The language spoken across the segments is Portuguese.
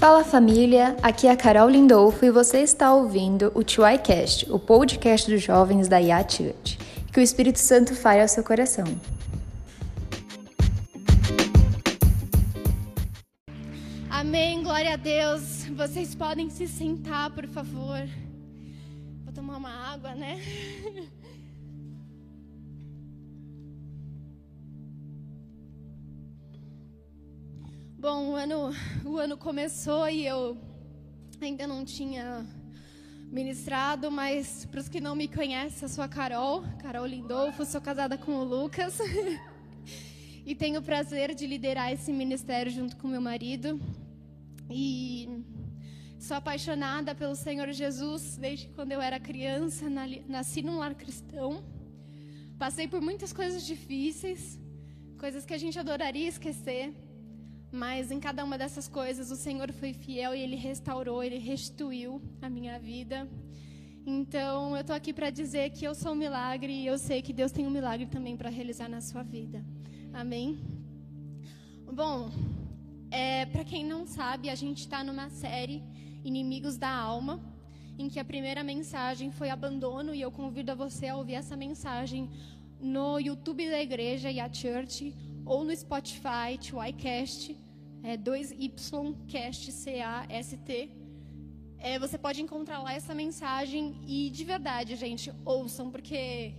Fala família, aqui é a Carol Lindolfo e você está ouvindo o TYCast, o podcast dos jovens da Church. Que o Espírito Santo fale ao seu coração. Amém, glória a Deus. Vocês podem se sentar, por favor. Vou tomar uma água, né? Bom, o ano, o ano começou e eu ainda não tinha ministrado, mas para os que não me conhecem, eu sou a Carol, Carol Lindolfo, sou casada com o Lucas e tenho o prazer de liderar esse ministério junto com meu marido. E sou apaixonada pelo Senhor Jesus desde quando eu era criança, nasci num lar cristão. Passei por muitas coisas difíceis, coisas que a gente adoraria esquecer. Mas em cada uma dessas coisas o Senhor foi fiel e Ele restaurou, Ele restituiu a minha vida. Então eu estou aqui para dizer que eu sou um milagre e eu sei que Deus tem um milagre também para realizar na sua vida. Amém? Bom, é, para quem não sabe, a gente está numa série Inimigos da Alma, em que a primeira mensagem foi abandono e eu convido a você a ouvir essa mensagem no YouTube da igreja e a Church ou no Spotify, TYCast, é 2YCast, C-A-S-T. É, você pode encontrar lá essa mensagem e, de verdade, gente, ouçam, porque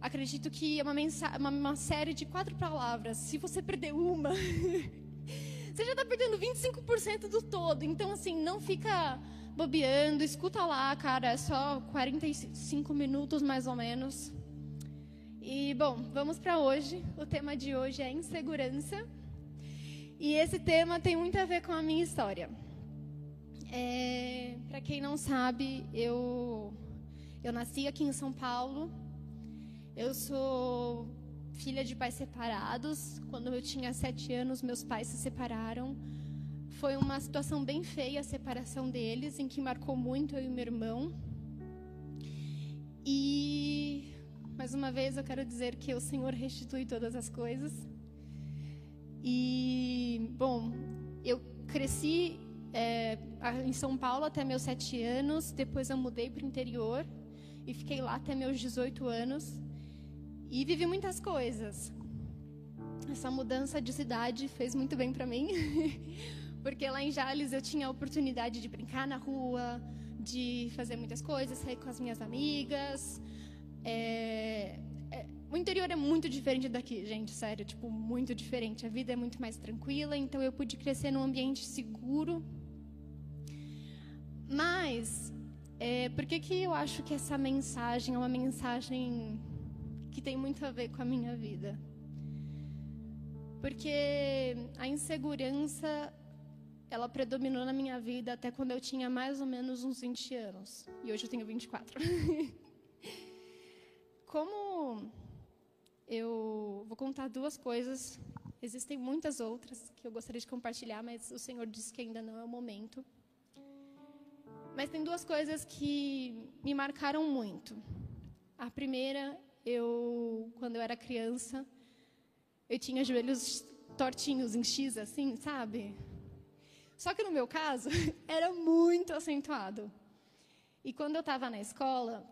acredito que é uma, uma, uma série de quatro palavras. Se você perder uma, você já está perdendo 25% do todo. Então, assim, não fica bobeando, escuta lá, cara, é só 45 minutos mais ou menos. E bom, vamos para hoje. O tema de hoje é insegurança. E esse tema tem muito a ver com a minha história. É, para quem não sabe, eu eu nasci aqui em São Paulo. Eu sou filha de pais separados. Quando eu tinha sete anos, meus pais se separaram. Foi uma situação bem feia a separação deles, em que marcou muito eu e meu irmão. E mais uma vez eu quero dizer que o Senhor restitui todas as coisas. E, bom, eu cresci é, em São Paulo até meus sete anos, depois eu mudei para o interior e fiquei lá até meus 18 anos. E vivi muitas coisas. Essa mudança de cidade fez muito bem para mim, porque lá em Jales eu tinha a oportunidade de brincar na rua, de fazer muitas coisas, sair com as minhas amigas, é, o interior é muito diferente daqui, gente, sério, tipo, muito diferente. A vida é muito mais tranquila, então eu pude crescer num ambiente seguro. Mas, é, por que, que eu acho que essa mensagem é uma mensagem que tem muito a ver com a minha vida? Porque a insegurança, ela predominou na minha vida até quando eu tinha mais ou menos uns 20 anos. E hoje eu tenho 24. Como eu vou contar duas coisas, existem muitas outras que eu gostaria de compartilhar, mas o Senhor disse que ainda não é o momento. Mas tem duas coisas que me marcaram muito. A primeira, eu, quando eu era criança, eu tinha joelhos tortinhos em X, assim, sabe? Só que no meu caso, era muito acentuado. E quando eu estava na escola,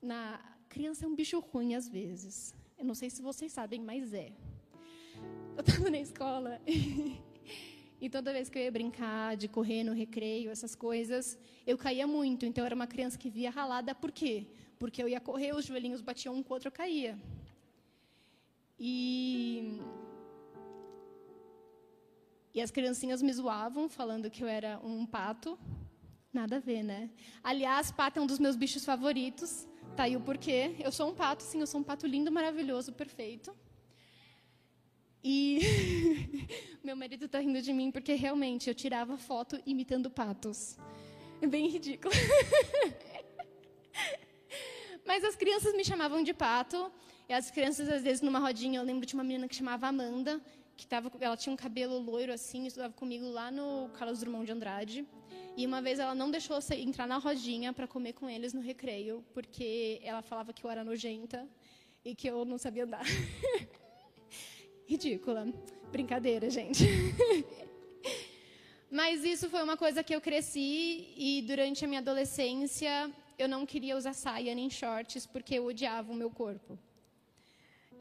na criança é um bicho ruim às vezes. Eu não sei se vocês sabem, mas é. Eu estava na escola e toda vez que eu ia brincar, de correr no recreio, essas coisas, eu caía muito. Então eu era uma criança que via ralada. Por quê? Porque eu ia correr, os joelhinhos batiam um com o outro, eu caía. E e as criancinhas me zoavam, falando que eu era um pato. Nada a ver, né? Aliás, pato é um dos meus bichos favoritos. Tá aí o porquê. Eu sou um pato, sim, eu sou um pato lindo, maravilhoso, perfeito. E meu marido está rindo de mim porque realmente eu tirava foto imitando patos. É bem ridículo. Mas as crianças me chamavam de pato. E as crianças, às vezes, numa rodinha, eu lembro de uma menina que chamava Amanda, que tava, ela tinha um cabelo loiro assim, estudava comigo lá no Carlos Drummond de Andrade. E uma vez ela não deixou eu entrar na rodinha para comer com eles no recreio, porque ela falava que eu era nojenta e que eu não sabia andar. Ridícula. Brincadeira, gente. Mas isso foi uma coisa que eu cresci e durante a minha adolescência eu não queria usar saia nem shorts porque eu odiava o meu corpo.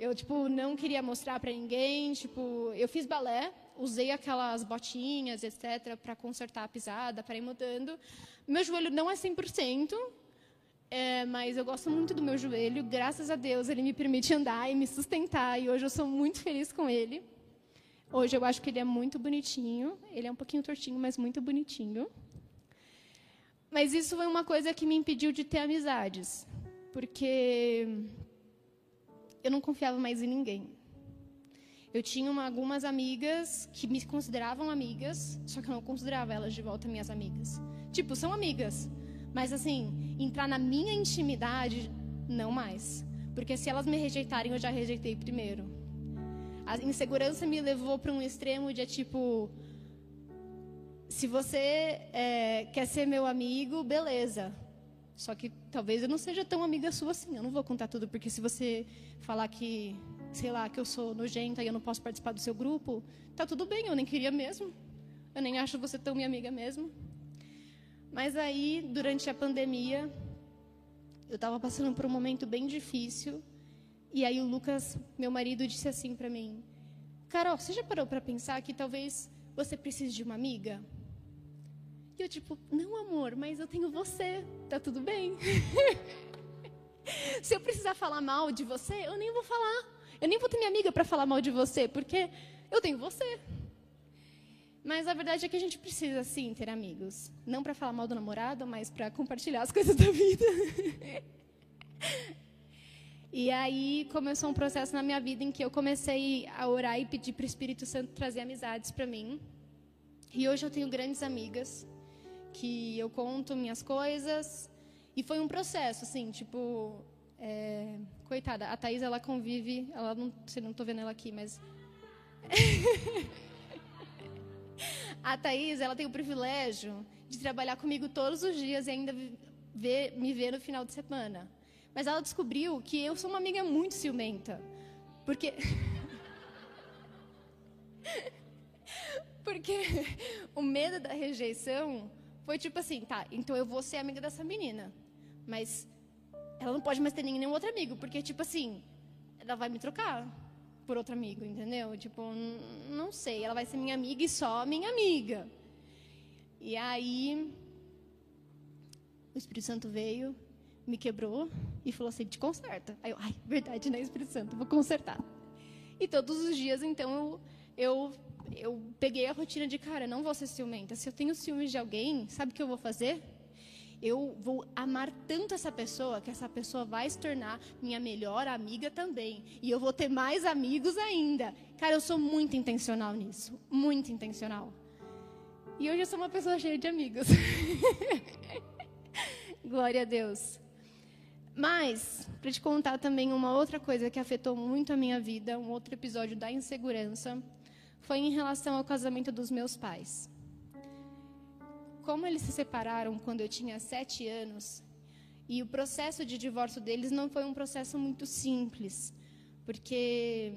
Eu tipo não queria mostrar para ninguém, tipo, eu fiz balé, usei aquelas botinhas, etc, para consertar a pisada, para ir mudando. Meu joelho não é 100%, é, mas eu gosto muito do meu joelho. Graças a Deus ele me permite andar e me sustentar e hoje eu sou muito feliz com ele. Hoje eu acho que ele é muito bonitinho. Ele é um pouquinho tortinho, mas muito bonitinho. Mas isso foi uma coisa que me impediu de ter amizades, porque eu não confiava mais em ninguém. Eu tinha uma, algumas amigas que me consideravam amigas, só que eu não considerava elas de volta minhas amigas. Tipo, são amigas, mas assim, entrar na minha intimidade, não mais. Porque se elas me rejeitarem, eu já rejeitei primeiro. A insegurança me levou para um extremo de tipo, se você é, quer ser meu amigo, beleza. Só que talvez eu não seja tão amiga sua assim. Eu não vou contar tudo, porque se você falar que, sei lá, que eu sou nojenta e eu não posso participar do seu grupo, tá tudo bem, eu nem queria mesmo. Eu nem acho você tão minha amiga mesmo. Mas aí, durante a pandemia, eu estava passando por um momento bem difícil. E aí o Lucas, meu marido, disse assim para mim: Carol, você já parou para pensar que talvez você precise de uma amiga? E eu, tipo, não, amor, mas eu tenho você, tá tudo bem. Se eu precisar falar mal de você, eu nem vou falar. Eu nem vou ter minha amiga para falar mal de você, porque eu tenho você. Mas a verdade é que a gente precisa, sim, ter amigos. Não para falar mal do namorado, mas para compartilhar as coisas da vida. e aí começou um processo na minha vida em que eu comecei a orar e pedir para o Espírito Santo trazer amizades para mim. E hoje eu tenho grandes amigas que eu conto minhas coisas. E foi um processo, assim, tipo. É, coitada, a Thaís, ela convive. Ela não, você não estou vendo ela aqui, mas. a Thaís, ela tem o privilégio de trabalhar comigo todos os dias e ainda ver, me ver no final de semana. Mas ela descobriu que eu sou uma amiga muito ciumenta. Porque. Porque o medo da rejeição foi tipo assim, tá, então eu vou ser amiga dessa menina. Mas ela não pode mais ter nenhum outro amigo, porque, tipo assim, ela vai me trocar por outro amigo, entendeu? Tipo, não sei, ela vai ser minha amiga e só minha amiga. E aí, o Espírito Santo veio, me quebrou e falou assim: te conserta. Aí eu, ai, verdade, né, Espírito Santo, vou consertar. E todos os dias, então, eu, eu eu peguei a rotina de, cara, não vou ser ciumenta. Se eu tenho ciúmes de alguém, sabe o que eu vou fazer? Eu vou amar tanto essa pessoa que essa pessoa vai se tornar minha melhor amiga também. E eu vou ter mais amigos ainda. Cara, eu sou muito intencional nisso. Muito intencional. E hoje eu sou uma pessoa cheia de amigos. Glória a Deus. Mas, para te contar também uma outra coisa que afetou muito a minha vida, um outro episódio da insegurança foi em relação ao casamento dos meus pais. Como eles se separaram quando eu tinha sete anos, e o processo de divórcio deles não foi um processo muito simples, porque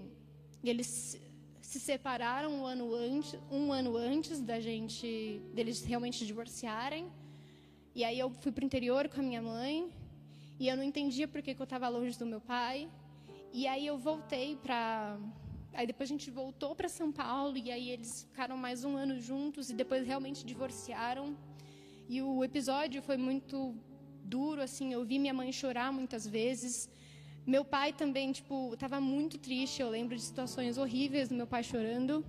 eles se separaram um ano antes, um ano antes da gente deles realmente divorciarem. E aí eu fui para o interior com a minha mãe e eu não entendia por que, que eu estava longe do meu pai. E aí eu voltei para Aí depois a gente voltou para São Paulo e aí eles ficaram mais um ano juntos e depois realmente divorciaram. E o episódio foi muito duro, assim, eu vi minha mãe chorar muitas vezes. Meu pai também, tipo, estava muito triste. Eu lembro de situações horríveis do meu pai chorando.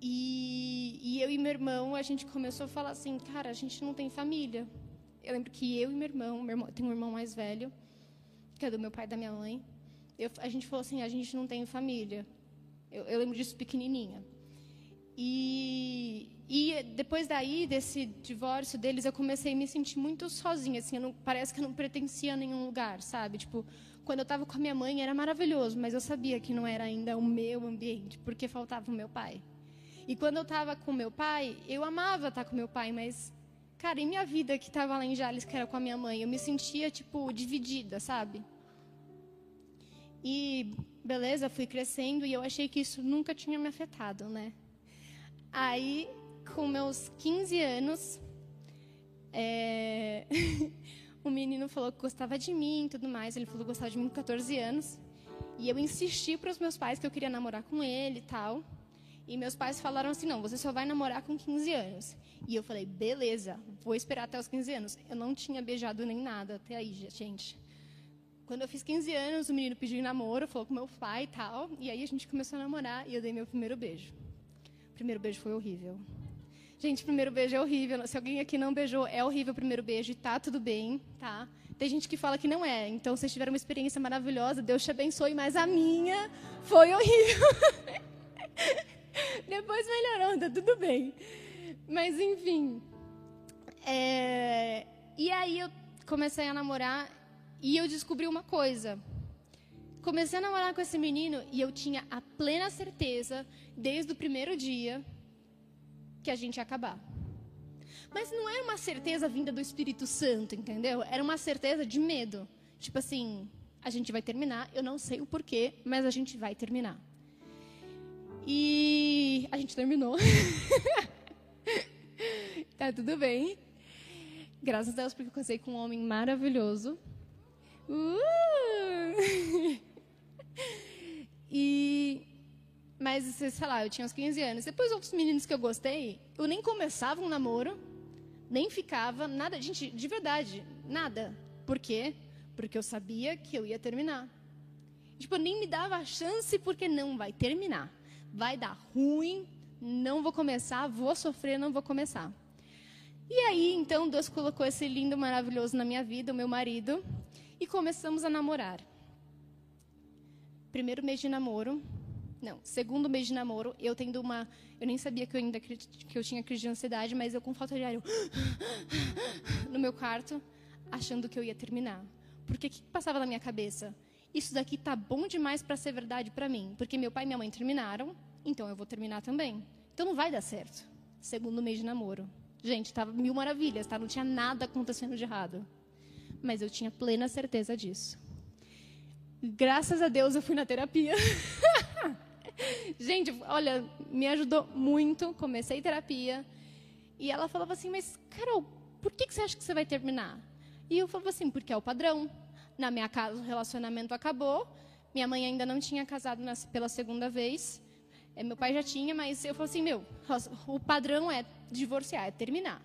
E, e, eu e meu irmão, a gente começou a falar assim, cara, a gente não tem família. Eu lembro que eu e meu irmão, meu irmão tem um irmão mais velho, que é do meu pai e da minha mãe eu, a gente falou assim, a gente não tem família. Eu, eu lembro disso pequenininha. E, e, depois daí, desse divórcio deles, eu comecei a me sentir muito sozinha. Assim, não, parece que eu não pertencia a nenhum lugar, sabe? Tipo, quando eu estava com a minha mãe era maravilhoso, mas eu sabia que não era ainda o meu ambiente, porque faltava o meu pai. E quando eu estava com meu pai, eu amava estar com meu pai, mas, cara, em minha vida que estava lá em Jales, que era com a minha mãe, eu me sentia, tipo, dividida, sabe? E beleza, fui crescendo e eu achei que isso nunca tinha me afetado, né? Aí, com meus 15 anos, é... o menino falou que gostava de mim e tudo mais. Ele falou que gostava de mim com 14 anos. E eu insisti para os meus pais que eu queria namorar com ele e tal. E meus pais falaram assim: não, você só vai namorar com 15 anos. E eu falei: beleza, vou esperar até os 15 anos. Eu não tinha beijado nem nada até aí, gente. Quando eu fiz 15 anos, o menino pediu namoro, falou com meu pai e tal. E aí a gente começou a namorar e eu dei meu primeiro beijo. O primeiro beijo foi horrível. Gente, primeiro beijo é horrível. Se alguém aqui não beijou, é horrível o primeiro beijo e tá tudo bem, tá? Tem gente que fala que não é. Então, vocês tiveram uma experiência maravilhosa, Deus te abençoe, mas a minha foi horrível. Depois melhorou, tá tudo bem. Mas, enfim. É... E aí eu comecei a namorar e eu descobri uma coisa. Comecei a namorar com esse menino e eu tinha a plena certeza, desde o primeiro dia, que a gente ia acabar. Mas não era uma certeza vinda do Espírito Santo, entendeu? Era uma certeza de medo. Tipo assim, a gente vai terminar, eu não sei o porquê, mas a gente vai terminar. E a gente terminou. tá tudo bem. Graças a Deus, porque eu casei com um homem maravilhoso. Uh! e. Mas, sei lá, eu tinha uns 15 anos. Depois, outros meninos que eu gostei, eu nem começava um namoro, nem ficava, nada. Gente, de verdade, nada. Por quê? Porque eu sabia que eu ia terminar. Tipo, eu nem me dava a chance porque não vai terminar vai dar ruim, não vou começar, vou sofrer, não vou começar. E aí, então, Deus colocou esse lindo, maravilhoso na minha vida, o meu marido, e começamos a namorar. Primeiro mês de namoro, não, segundo mês de namoro, eu tendo uma, eu nem sabia que eu ainda que eu tinha crise de ansiedade, mas eu com falta de ar eu, no meu quarto, achando que eu ia terminar. Porque o que passava na minha cabeça? isso daqui tá bom demais para ser verdade para mim, porque meu pai e minha mãe terminaram, então eu vou terminar também. Então não vai dar certo. Segundo mês de namoro. Gente, tava mil maravilhas, tá? Não tinha nada acontecendo de errado. Mas eu tinha plena certeza disso. Graças a Deus eu fui na terapia. Gente, olha, me ajudou muito. Comecei terapia. E ela falava assim: Mas, Carol, por que você acha que você vai terminar? E eu falava assim: Porque é o padrão. Na minha casa, o relacionamento acabou. Minha mãe ainda não tinha casado pela segunda vez. É, meu pai já tinha, mas eu falei assim: meu, o padrão é divorciar, é terminar.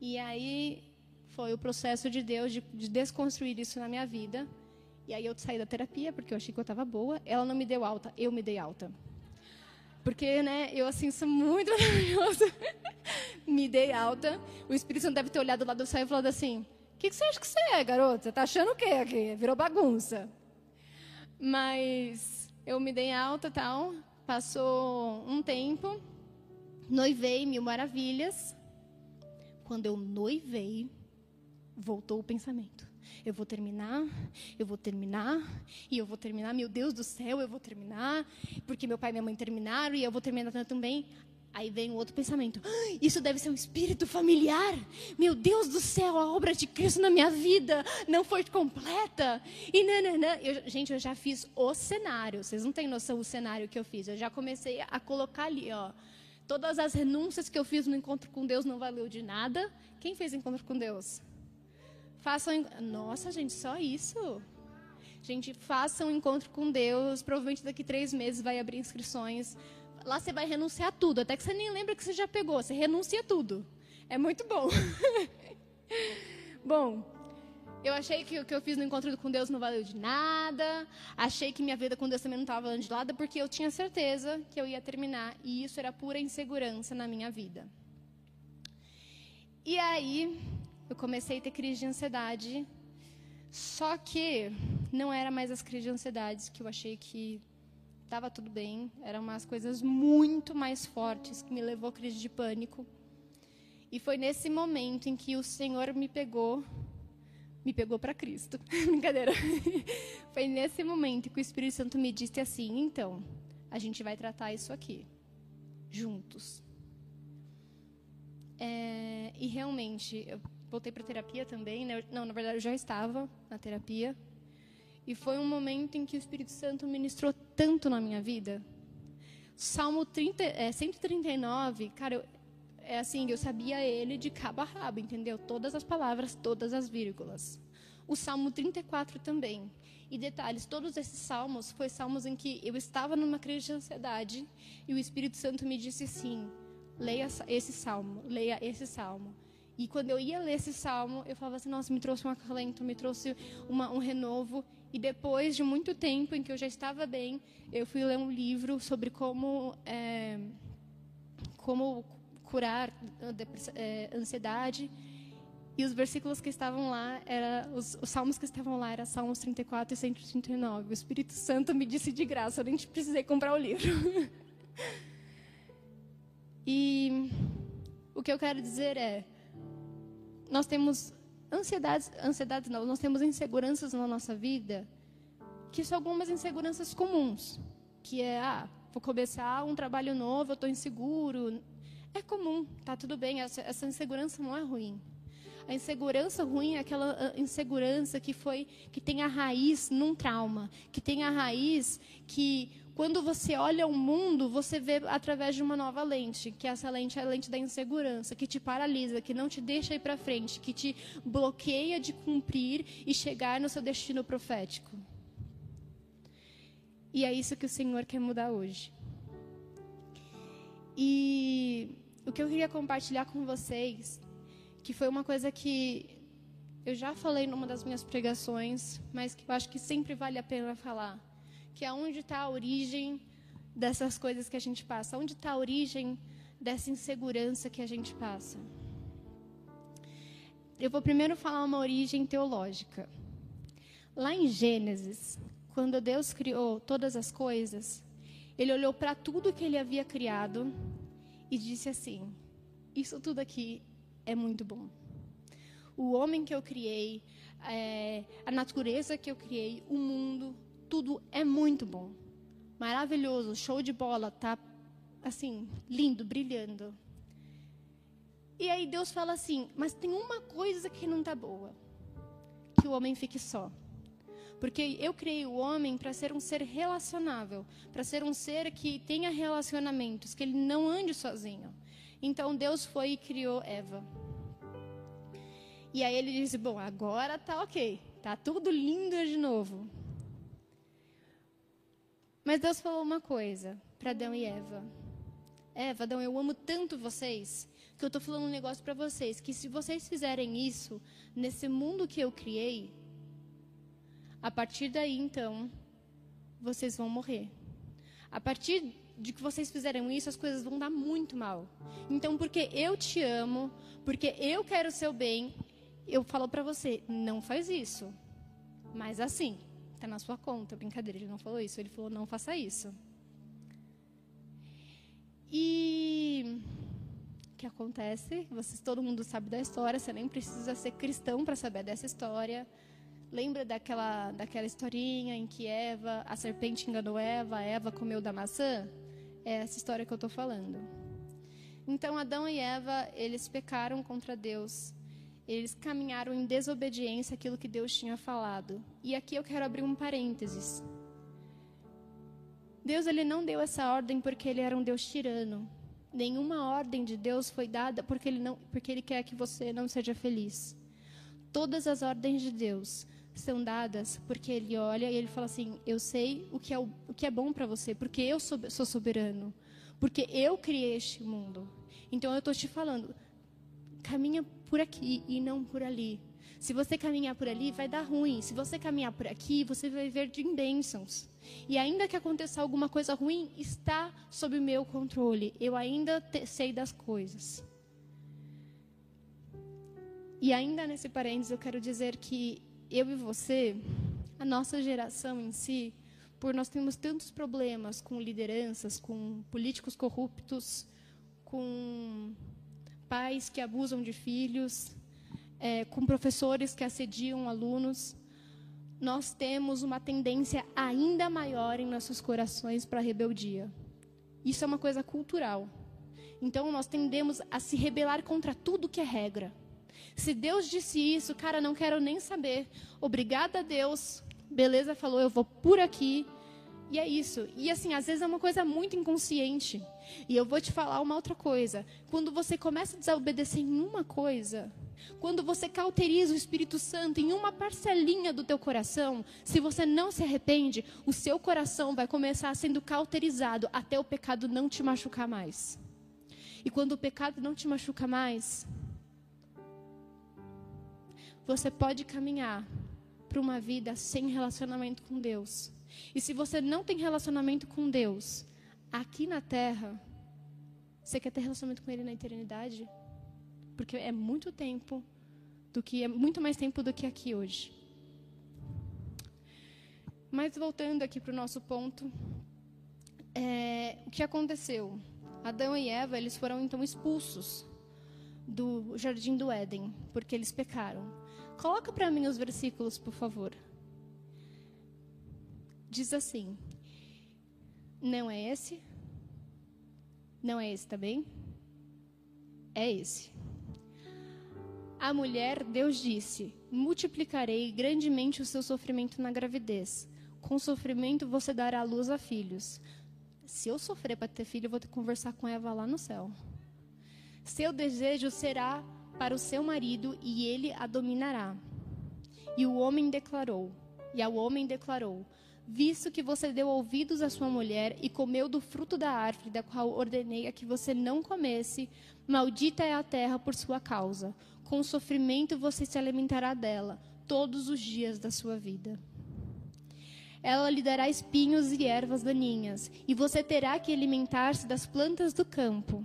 E aí foi o processo de Deus de, de desconstruir isso na minha vida. E aí eu saí da terapia porque eu achei que eu estava boa. Ela não me deu alta, eu me dei alta. Porque, né, eu assim sou muito maravilhosa. me dei alta. O Espírito Santo deve ter olhado lá do céu e falado assim: que, que você acha que você é, garota? Você tá achando o quê aqui? Virou bagunça. Mas eu me dei alta tal. Passou um tempo. Noivei mil maravilhas. Quando eu noivei, voltou o pensamento. Eu vou terminar, eu vou terminar, e eu vou terminar, meu Deus do céu, eu vou terminar, porque meu pai e minha mãe terminaram, e eu vou terminar também. Aí vem um outro pensamento: ah, isso deve ser um espírito familiar. Meu Deus do céu, a obra de Cristo na minha vida não foi completa. E nananã. Eu, gente, eu já fiz o cenário. Vocês não têm noção do cenário que eu fiz. Eu já comecei a colocar ali, ó. Todas as renúncias que eu fiz no encontro com Deus não valeu de nada. Quem fez encontro com Deus? Façam. Nossa, gente, só isso. Gente, façam um encontro com Deus. Provavelmente daqui três meses vai abrir inscrições lá você vai renunciar tudo, até que você nem lembra que você já pegou, você renuncia tudo. É muito bom. bom, eu achei que o que eu fiz no encontro com Deus não valeu de nada. Achei que minha vida com Deus também não estava valendo de nada, porque eu tinha certeza que eu ia terminar. E isso era pura insegurança na minha vida. E aí, eu comecei a ter crise de ansiedade. Só que não era mais as crises de ansiedade que eu achei que estava tudo bem, eram umas coisas muito mais fortes que me levou à crise de pânico. E foi nesse momento em que o Senhor me pegou, me pegou para Cristo. Brincadeira. foi nesse momento que o Espírito Santo me disse assim: então, a gente vai tratar isso aqui, juntos. É, e realmente, eu voltei para terapia também. Né? Não, na verdade, eu já estava na terapia. E foi um momento em que o Espírito Santo ministrou tanto na minha vida. Salmo 30, é, 139, cara, eu, é assim, eu sabia ele de cabo a rabo, entendeu? Todas as palavras, todas as vírgulas. O Salmo 34 também. E detalhes, todos esses salmos foi salmos em que eu estava numa crise de ansiedade e o Espírito Santo me disse assim: leia esse salmo, leia esse salmo. E quando eu ia ler esse salmo, eu falava assim: nossa, me trouxe um acalento, me trouxe uma, um renovo. E depois de muito tempo em que eu já estava bem, eu fui ler um livro sobre como, é, como curar é, ansiedade. E os versículos que estavam lá, era, os, os salmos que estavam lá eram Salmos 34 e 139. O Espírito Santo me disse de graça, eu nem precisei comprar o livro. e o que eu quero dizer é, nós temos ansiedades, ansiedades não, nós temos inseguranças na nossa vida, que são algumas inseguranças comuns, que é, ah, vou começar um trabalho novo, eu estou inseguro. É comum, tá tudo bem, essa, essa insegurança não é ruim. A insegurança ruim é aquela ah, insegurança que foi que tem a raiz num trauma, que tem a raiz que quando você olha o mundo, você vê através de uma nova lente, que essa lente é a lente da insegurança, que te paralisa, que não te deixa ir para frente, que te bloqueia de cumprir e chegar no seu destino profético. E é isso que o Senhor quer mudar hoje. E o que eu queria compartilhar com vocês, que foi uma coisa que eu já falei numa das minhas pregações, mas que eu acho que sempre vale a pena falar que é onde está a origem dessas coisas que a gente passa, onde está a origem dessa insegurança que a gente passa. Eu vou primeiro falar uma origem teológica. Lá em Gênesis, quando Deus criou todas as coisas, ele olhou para tudo que ele havia criado e disse assim: Isso tudo aqui é muito bom. O homem que eu criei, é, a natureza que eu criei, o mundo, tudo é muito bom. Maravilhoso, show de bola, tá assim, lindo, brilhando. E aí Deus fala assim: "Mas tem uma coisa que não tá boa. Que o homem fique só. Porque eu criei o homem para ser um ser relacionável, para ser um ser que tenha relacionamentos, que ele não ande sozinho. Então Deus foi e criou Eva. E aí ele disse: Bom, agora tá ok, tá tudo lindo de novo. Mas Deus falou uma coisa para Adão e Eva. Eva, Adão, eu amo tanto vocês que eu estou falando um negócio para vocês que se vocês fizerem isso nesse mundo que eu criei, a partir daí então vocês vão morrer. A partir de que vocês fizerem isso, as coisas vão dar muito mal. Então, porque eu te amo, porque eu quero o seu bem, eu falo para você, não faz isso. Mas assim, Está na sua conta. Brincadeira, ele não falou isso. Ele falou: não faça isso. E o que acontece? Vocês, todo mundo sabe da história. Você nem precisa ser cristão para saber dessa história. Lembra daquela, daquela historinha em que Eva, a serpente enganou Eva, Eva comeu da maçã? É essa história que eu estou falando. Então Adão e Eva, eles pecaram contra Deus eles caminharam em desobediência àquilo que Deus tinha falado. E aqui eu quero abrir um parênteses. Deus ele não deu essa ordem porque ele era um Deus tirano. Nenhuma ordem de Deus foi dada porque ele não porque ele quer que você não seja feliz. Todas as ordens de Deus são dadas porque ele olha e ele fala assim: "Eu sei o que é o, o que é bom para você, porque eu sou, sou soberano, porque eu criei este mundo. Então eu estou te falando, caminha por aqui e não por ali. Se você caminhar por ali, vai dar ruim. Se você caminhar por aqui, você vai ver de bênçãos. E ainda que aconteça alguma coisa ruim, está sob o meu controle. Eu ainda sei das coisas. E ainda nesse parênteses, eu quero dizer que eu e você, a nossa geração em si, por nós temos tantos problemas com lideranças, com políticos corruptos, com pais que abusam de filhos, é, com professores que assediam alunos, nós temos uma tendência ainda maior em nossos corações para a rebeldia. Isso é uma coisa cultural. Então nós tendemos a se rebelar contra tudo que é regra. Se Deus disse isso, cara, não quero nem saber. Obrigada a Deus. Beleza, falou, eu vou por aqui. E é isso. E assim, às vezes é uma coisa muito inconsciente. E eu vou te falar uma outra coisa. Quando você começa a desobedecer em uma coisa, quando você cauteriza o Espírito Santo em uma parcelinha do teu coração, se você não se arrepende, o seu coração vai começar sendo cauterizado até o pecado não te machucar mais. E quando o pecado não te machuca mais, você pode caminhar para uma vida sem relacionamento com Deus. E se você não tem relacionamento com Deus aqui na terra, você quer ter relacionamento com Ele na eternidade? Porque é muito tempo do que é muito mais tempo do que aqui hoje. Mas voltando aqui para o nosso ponto, é, o que aconteceu? Adão e Eva eles foram então expulsos do jardim do Éden porque eles pecaram. Coloca para mim os versículos, por favor. Diz assim: Não é esse? Não é esse também? É esse. A mulher, Deus disse: Multiplicarei grandemente o seu sofrimento na gravidez. Com sofrimento você dará luz a filhos. Se eu sofrer para ter filho, eu vou ter que conversar com Eva lá no céu. Seu desejo será para o seu marido e ele a dominará. E o homem declarou: E ao homem declarou: Visto que você deu ouvidos à sua mulher e comeu do fruto da árvore da qual ordenei a que você não comesse, maldita é a terra por sua causa com sofrimento você se alimentará dela todos os dias da sua vida. Ela lhe dará espinhos e ervas daninhas, e você terá que alimentar-se das plantas do campo.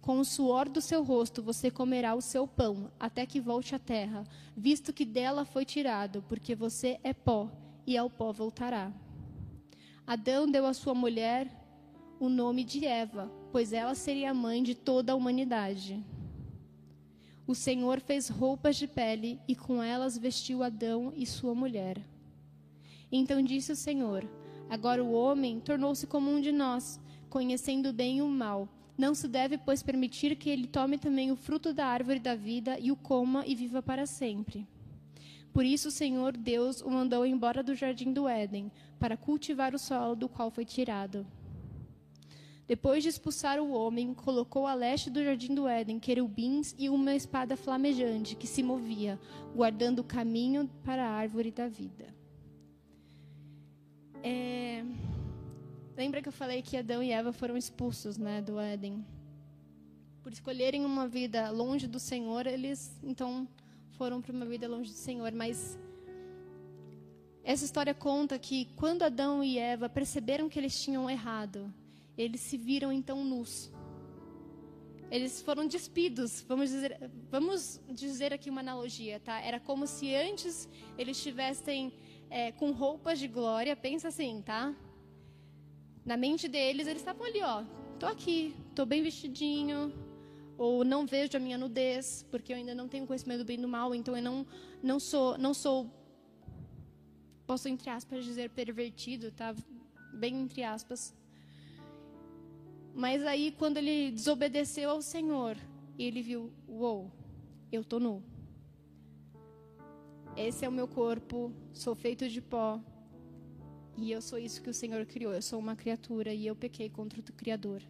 Com o suor do seu rosto você comerá o seu pão, até que volte à terra, visto que dela foi tirado, porque você é pó, e ao pó voltará. Adão deu à sua mulher o nome de Eva, pois ela seria a mãe de toda a humanidade. O Senhor fez roupas de pele e com elas vestiu Adão e sua mulher. Então disse o Senhor: Agora o homem tornou-se como um de nós, conhecendo o bem e o mal. Não se deve, pois, permitir que ele tome também o fruto da árvore da vida e o coma e viva para sempre. Por isso o Senhor Deus o mandou embora do jardim do Éden, para cultivar o solo do qual foi tirado. Depois de expulsar o homem, colocou a leste do jardim do Éden querubins e uma espada flamejante que se movia, guardando o caminho para a árvore da vida. É... Lembra que eu falei que Adão e Eva foram expulsos né, do Éden? Por escolherem uma vida longe do Senhor, eles então foram para uma vida longe do Senhor. Mas essa história conta que quando Adão e Eva perceberam que eles tinham errado, eles se viram então nus. Eles foram despidos, vamos dizer, vamos dizer aqui uma analogia, tá? Era como se antes eles estivessem é, com roupas de glória, pensa assim, tá? Na mente deles, eles estavam ali, ó, tô aqui, tô bem vestidinho, ou não vejo a minha nudez, porque eu ainda não tenho conhecimento do bem e do mal, então eu não, não sou, não sou, posso entre aspas dizer pervertido, tá? Bem entre aspas. Mas aí, quando ele desobedeceu ao Senhor, ele viu: Uou, eu estou nu. Esse é o meu corpo, sou feito de pó. E eu sou isso que o Senhor criou. Eu sou uma criatura e eu pequei contra o Criador.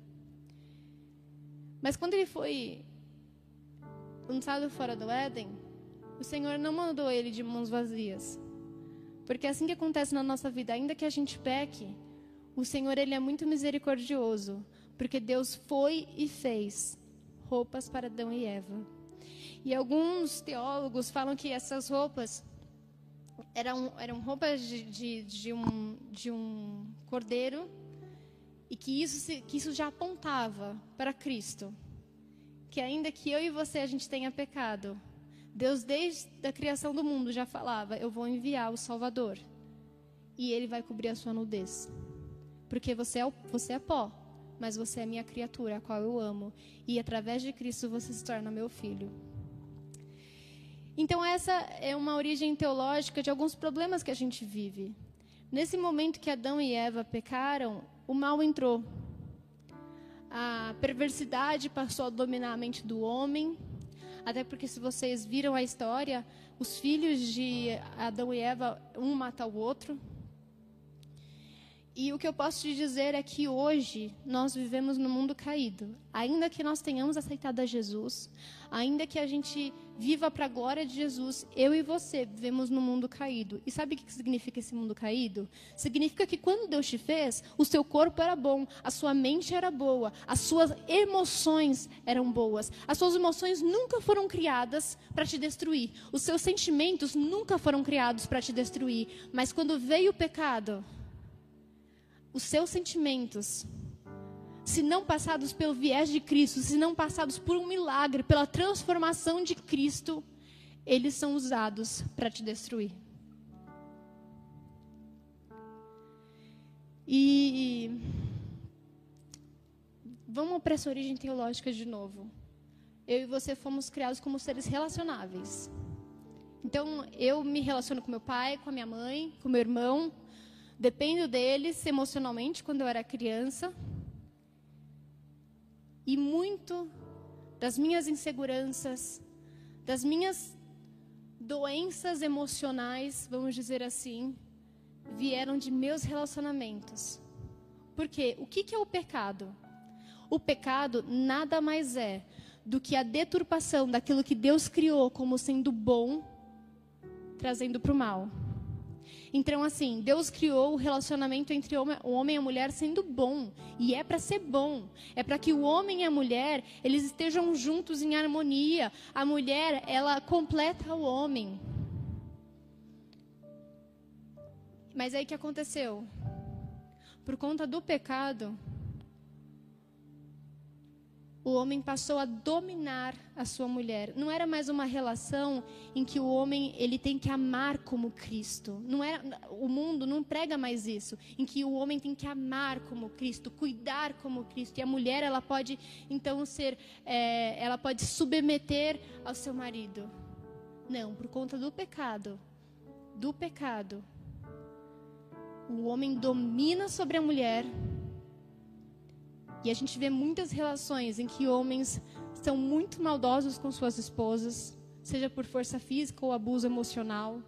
Mas quando ele foi lançado fora do Éden, o Senhor não mandou ele de mãos vazias. Porque assim que acontece na nossa vida, ainda que a gente peque, o Senhor ele é muito misericordioso. Porque Deus foi e fez roupas para Adão e Eva. E alguns teólogos falam que essas roupas eram, eram roupas de, de, de, um, de um cordeiro e que isso, que isso já apontava para Cristo. Que ainda que eu e você a gente tenha pecado, Deus desde a criação do mundo já falava: eu vou enviar o Salvador e ele vai cobrir a sua nudez, porque você é, você é pó mas você é minha criatura, a qual eu amo, e através de Cristo você se torna meu filho. Então, essa é uma origem teológica de alguns problemas que a gente vive. Nesse momento que Adão e Eva pecaram, o mal entrou. A perversidade passou a dominar a mente do homem. Até porque, se vocês viram a história, os filhos de Adão e Eva, um mata o outro. E o que eu posso te dizer é que hoje nós vivemos no mundo caído. Ainda que nós tenhamos aceitado a Jesus, ainda que a gente viva para a glória de Jesus, eu e você vivemos no mundo caído. E sabe o que significa esse mundo caído? Significa que quando Deus te fez, o seu corpo era bom, a sua mente era boa, as suas emoções eram boas. As suas emoções nunca foram criadas para te destruir. Os seus sentimentos nunca foram criados para te destruir. Mas quando veio o pecado, os seus sentimentos, se não passados pelo viés de Cristo, se não passados por um milagre, pela transformação de Cristo, eles são usados para te destruir. E vamos para essa origem teológica de novo. Eu e você fomos criados como seres relacionáveis. Então, eu me relaciono com meu pai, com a minha mãe, com meu irmão, Dependo deles emocionalmente quando eu era criança. E muito das minhas inseguranças, das minhas doenças emocionais, vamos dizer assim, vieram de meus relacionamentos. Porque o que é o pecado? O pecado nada mais é do que a deturpação daquilo que Deus criou como sendo bom, trazendo para o mal. Então, assim, Deus criou o relacionamento entre o homem e a mulher sendo bom. E é para ser bom. É para que o homem e a mulher, eles estejam juntos em harmonia. A mulher, ela completa o homem. Mas aí o que aconteceu? Por conta do pecado, o homem passou a dominar a sua mulher. Não era mais uma relação em que o homem ele tem que amar como Cristo. Não era, o mundo não prega mais isso, em que o homem tem que amar como Cristo, cuidar como Cristo. E a mulher ela pode então ser, é, ela pode submeter ao seu marido. Não, por conta do pecado, do pecado, o homem domina sobre a mulher e a gente vê muitas relações em que homens são muito maldosos com suas esposas, seja por força física ou abuso emocional.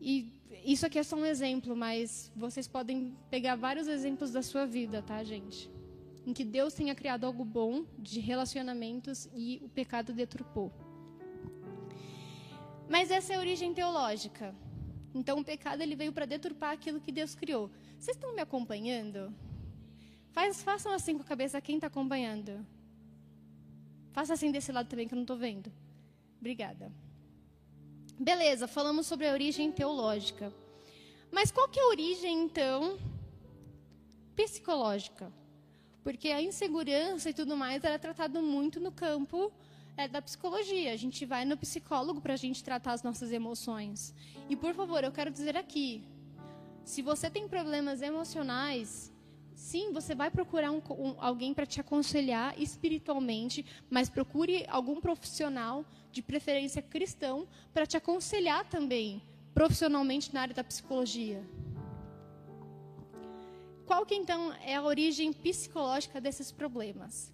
E isso aqui é só um exemplo, mas vocês podem pegar vários exemplos da sua vida, tá, gente? Em que Deus tenha criado algo bom de relacionamentos e o pecado deturpou. Mas essa é a origem teológica. Então o pecado ele veio para deturpar aquilo que Deus criou. Vocês estão me acompanhando? Faz, façam assim com a cabeça quem está acompanhando. Faça assim desse lado também que eu não estou vendo. Obrigada. Beleza, falamos sobre a origem teológica. Mas qual que é a origem, então, psicológica? Porque a insegurança e tudo mais era tratado muito no campo é, da psicologia. A gente vai no psicólogo para a gente tratar as nossas emoções. E, por favor, eu quero dizer aqui: se você tem problemas emocionais, Sim, você vai procurar um, um, alguém para te aconselhar espiritualmente, mas procure algum profissional, de preferência cristão, para te aconselhar também profissionalmente na área da psicologia. Qual que então é a origem psicológica desses problemas?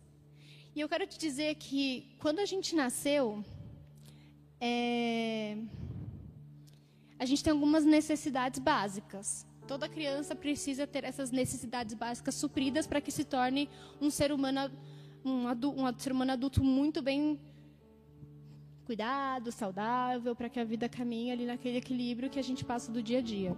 E eu quero te dizer que quando a gente nasceu, é... a gente tem algumas necessidades básicas. Toda criança precisa ter essas necessidades básicas supridas para que se torne um ser humano, um, adulto, um ser humano adulto muito bem cuidado, saudável, para que a vida caminhe ali naquele equilíbrio que a gente passa do dia a dia.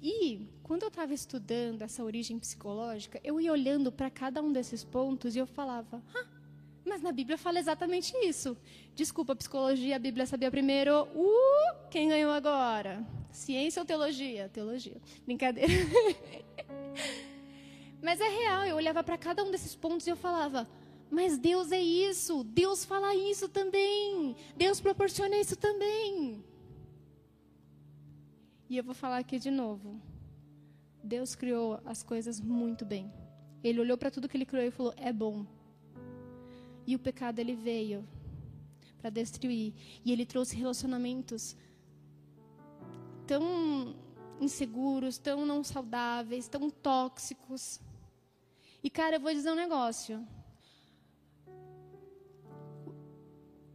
E quando eu estava estudando essa origem psicológica, eu ia olhando para cada um desses pontos e eu falava, ah, mas na Bíblia fala exatamente isso. Desculpa, psicologia, a Bíblia sabia primeiro. Uh, quem ganhou agora? Ciência ou teologia? Teologia. Brincadeira. Mas é real, eu olhava para cada um desses pontos e eu falava: Mas Deus é isso, Deus fala isso também, Deus proporciona isso também. E eu vou falar aqui de novo. Deus criou as coisas muito bem. Ele olhou para tudo que ele criou e falou: É bom. E o pecado ele veio para destruir. E ele trouxe relacionamentos tão inseguros, tão não saudáveis, tão tóxicos. E cara, eu vou dizer um negócio.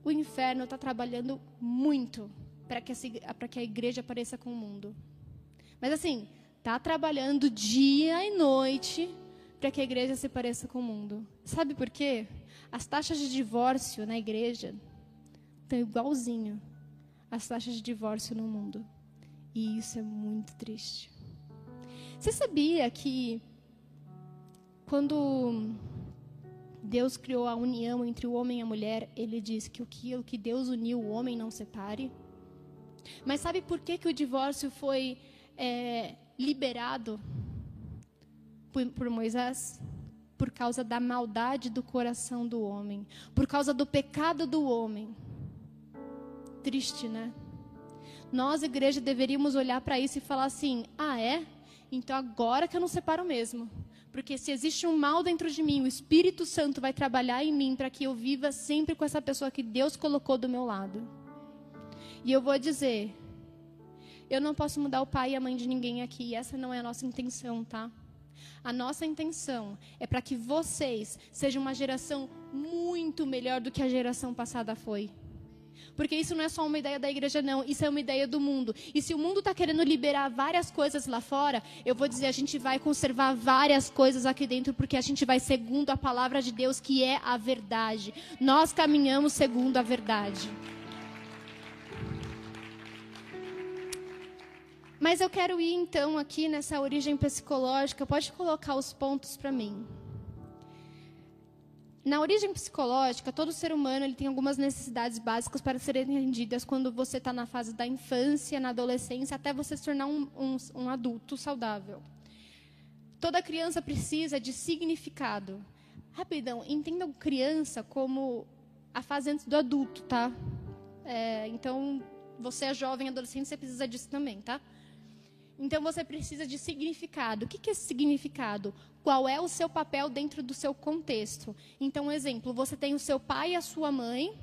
O inferno está trabalhando muito para que, a igreja apareça com o mundo. Mas assim, tá trabalhando dia e noite para que a igreja se pareça com o mundo. Sabe por quê? As taxas de divórcio na igreja estão igualzinho às taxas de divórcio no mundo. E isso é muito triste. Você sabia que quando Deus criou a união entre o homem e a mulher, ele disse que o que Deus uniu, o homem não separe? Mas sabe por que, que o divórcio foi é, liberado por, Moisés? Por causa da maldade do coração do homem, por causa do pecado do homem. Triste, né? Nós, igreja, deveríamos olhar para isso e falar assim: ah, é? Então agora que eu não separo mesmo. Porque se existe um mal dentro de mim, o Espírito Santo vai trabalhar em mim para que eu viva sempre com essa pessoa que Deus colocou do meu lado. E eu vou dizer: eu não posso mudar o pai e a mãe de ninguém aqui, essa não é a nossa intenção, tá? A nossa intenção é para que vocês sejam uma geração muito melhor do que a geração passada foi. Porque isso não é só uma ideia da igreja, não. Isso é uma ideia do mundo. E se o mundo está querendo liberar várias coisas lá fora, eu vou dizer, a gente vai conservar várias coisas aqui dentro, porque a gente vai segundo a palavra de Deus, que é a verdade. Nós caminhamos segundo a verdade. Mas eu quero ir então aqui nessa origem psicológica. Pode colocar os pontos para mim. Na origem psicológica, todo ser humano ele tem algumas necessidades básicas para serem atendidas quando você está na fase da infância, na adolescência, até você se tornar um, um, um adulto saudável. Toda criança precisa de significado. Rapidão, entendam criança como a fase antes do adulto, tá? É, então, você é jovem, adolescente, você precisa disso também, tá? Então você precisa de significado. O que é esse significado? Qual é o seu papel dentro do seu contexto? Então, um exemplo, você tem o seu pai e a sua mãe.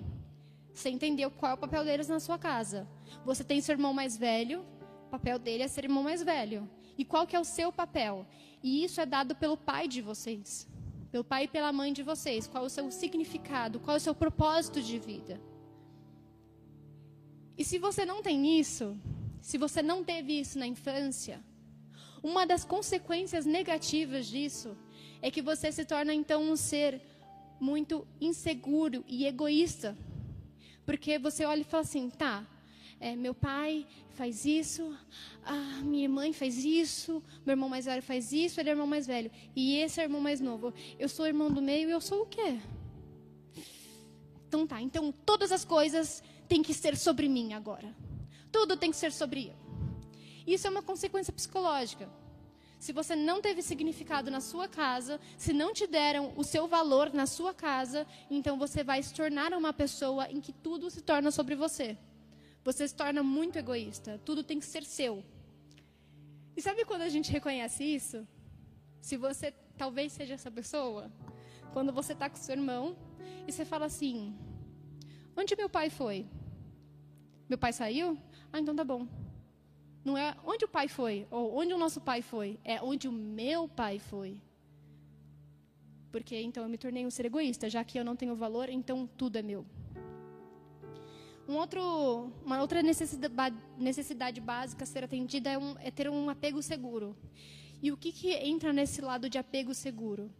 Você entendeu qual é o papel deles na sua casa. Você tem seu irmão mais velho. O papel dele é ser irmão mais velho. E qual que é o seu papel? E isso é dado pelo pai de vocês. Pelo pai e pela mãe de vocês. Qual é o seu significado? Qual é o seu propósito de vida? E se você não tem isso, se você não teve isso na infância, uma das consequências negativas disso é que você se torna então um ser muito inseguro e egoísta. Porque você olha e fala assim: tá, é, meu pai faz isso, minha mãe faz isso, meu irmão mais velho faz isso, ele é o irmão mais velho. E esse é o irmão mais novo. Eu sou o irmão do meio e eu sou o quê? Então tá, então todas as coisas têm que ser sobre mim agora. Tudo tem que ser sobre eu. Isso é uma consequência psicológica. Se você não teve significado na sua casa, se não te deram o seu valor na sua casa, então você vai se tornar uma pessoa em que tudo se torna sobre você. Você se torna muito egoísta. Tudo tem que ser seu. E sabe quando a gente reconhece isso? Se você talvez seja essa pessoa, quando você está com seu irmão e você fala assim: Onde meu pai foi? Meu pai saiu? Ah, então tá bom. Não é onde o pai foi, ou onde o nosso pai foi, é onde o meu pai foi. Porque então eu me tornei um ser egoísta, já que eu não tenho valor, então tudo é meu. Um outro, uma outra necessidade, necessidade básica a ser atendida é, um, é, ter um apego seguro. E o que, que entra nesse lado de apego seguro?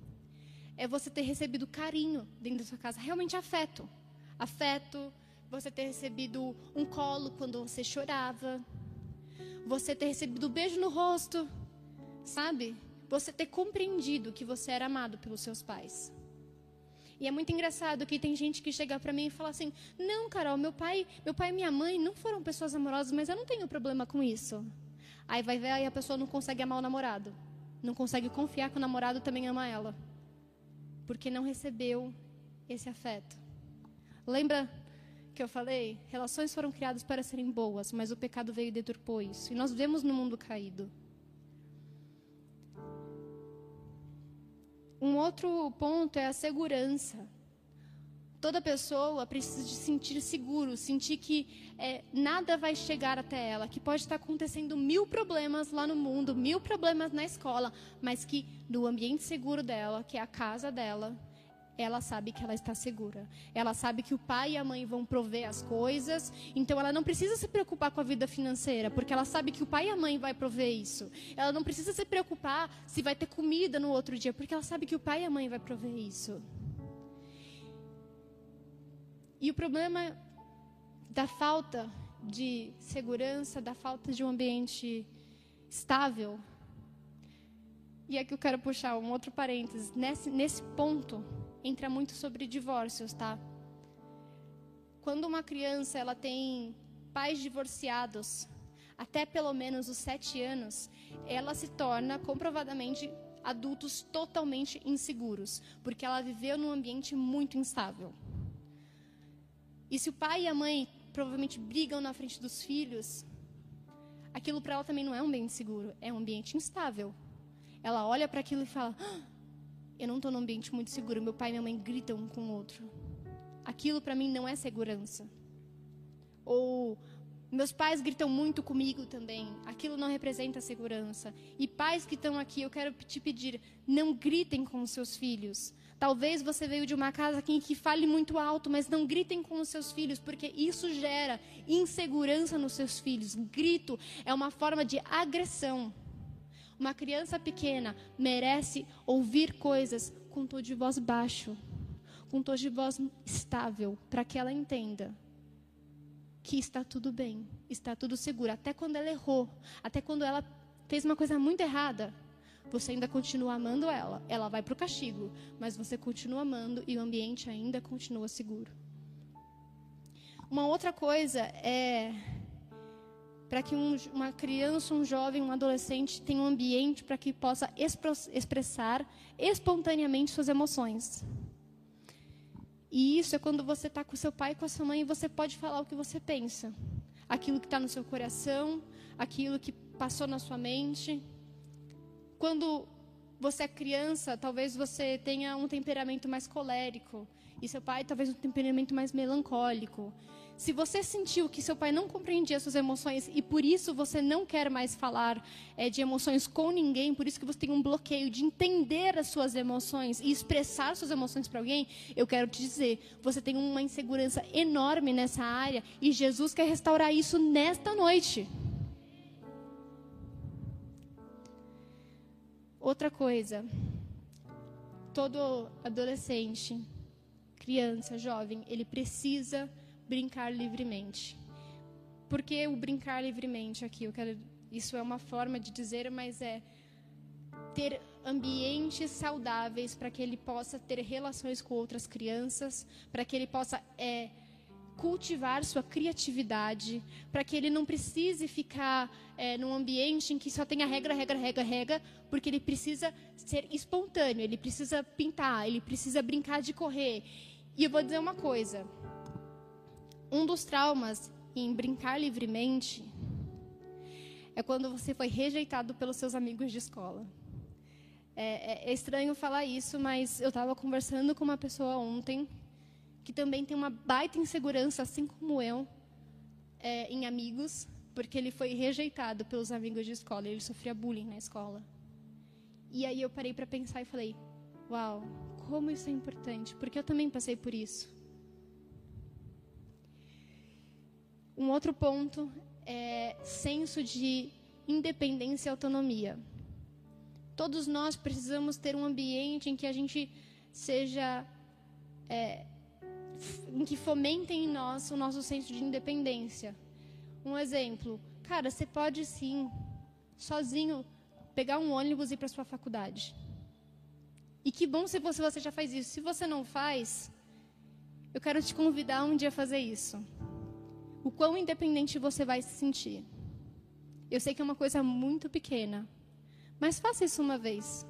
É você ter recebido carinho dentro da sua casa, realmente afeto. Afeto, você ter recebido um colo quando você chorava, você ter recebido um beijo no rosto, sabe? Você ter compreendido que você era amado pelos seus pais. E é muito engraçado que tem gente que chega para mim e fala assim: "Não, Carol, meu pai, meu pai e minha mãe não foram pessoas amorosas, mas eu não tenho problema com isso". Aí vai ver aí a pessoa não consegue amar o namorado. Não consegue confiar que o namorado também ama ela. Porque não recebeu esse afeto. Lembra que eu falei, relações foram criadas para serem boas, mas o pecado veio e deturpou isso. E nós vivemos no mundo caído. Um outro ponto é a segurança. Toda pessoa precisa de sentir seguro, sentir que é, nada vai chegar até ela, que pode estar acontecendo mil problemas lá no mundo, mil problemas na escola, mas que no ambiente seguro dela, que é a casa dela, ela sabe que ela está segura. Ela sabe que o pai e a mãe vão prover as coisas, então ela não precisa se preocupar com a vida financeira, porque ela sabe que o pai e a mãe vai prover isso. Ela não precisa se preocupar se vai ter comida no outro dia, porque ela sabe que o pai e a mãe vai prover isso. E o problema da falta de segurança, da falta de um ambiente estável. E aqui eu quero puxar um outro parênteses. Nesse, nesse ponto, entra muito sobre divórcios, tá? Quando uma criança ela tem pais divorciados até pelo menos os sete anos, ela se torna comprovadamente adultos totalmente inseguros, porque ela viveu num ambiente muito instável. E se o pai e a mãe provavelmente brigam na frente dos filhos, aquilo para ela também não é um ambiente seguro, é um ambiente instável. Ela olha para aquilo e fala: ah, eu não estou num ambiente muito seguro. Meu pai e minha mãe gritam um com o outro. Aquilo para mim não é segurança. Ou meus pais gritam muito comigo também. Aquilo não representa segurança. E pais que estão aqui, eu quero te pedir, não gritem com os seus filhos. Talvez você veio de uma casa aqui que fale muito alto, mas não gritem com os seus filhos, porque isso gera insegurança nos seus filhos. Grito é uma forma de agressão. Uma criança pequena merece ouvir coisas com tom de voz baixo, com tom de voz estável, para que ela entenda que está tudo bem, está tudo seguro. Até quando ela errou, até quando ela fez uma coisa muito errada, você ainda continua amando ela. Ela vai para o castigo, mas você continua amando e o ambiente ainda continua seguro. Uma outra coisa é para que um, uma criança, um jovem, um adolescente tenha um ambiente para que possa expressar espontaneamente suas emoções. E isso é quando você está com seu pai e com a sua mãe e você pode falar o que você pensa. Aquilo que está no seu coração, aquilo que passou na sua mente. Quando você é criança, talvez você tenha um temperamento mais colérico. E seu pai talvez um temperamento mais melancólico. Se você sentiu que seu pai não compreendia suas emoções e por isso você não quer mais falar é, de emoções com ninguém, por isso que você tem um bloqueio de entender as suas emoções e expressar suas emoções para alguém, eu quero te dizer, você tem uma insegurança enorme nessa área e Jesus quer restaurar isso nesta noite. Outra coisa, todo adolescente, criança, jovem, ele precisa brincar livremente. Por que o brincar livremente aqui? Eu quero, isso é uma forma de dizer, mas é ter ambientes saudáveis para que ele possa ter relações com outras crianças, para que ele possa é, cultivar sua criatividade, para que ele não precise ficar é, num ambiente em que só tenha regra, regra, regra, regra, porque ele precisa ser espontâneo, ele precisa pintar, ele precisa brincar de correr. E eu vou dizer uma coisa: um dos traumas em brincar livremente é quando você foi rejeitado pelos seus amigos de escola. É, é, é estranho falar isso, mas eu estava conversando com uma pessoa ontem que também tem uma baita insegurança, assim como eu, é, em amigos, porque ele foi rejeitado pelos amigos de escola. Ele sofria bullying na escola. E aí eu parei para pensar e falei: Uau, como isso é importante, porque eu também passei por isso. Um outro ponto é senso de independência e autonomia. Todos nós precisamos ter um ambiente em que a gente seja. É, em que fomentem em nós o nosso senso de independência. Um exemplo, cara, você pode sim, sozinho, pegar um ônibus e ir para sua faculdade. E que bom se você, você já faz isso. Se você não faz, eu quero te convidar um dia a fazer isso o quão independente você vai se sentir. Eu sei que é uma coisa muito pequena, mas faça isso uma vez.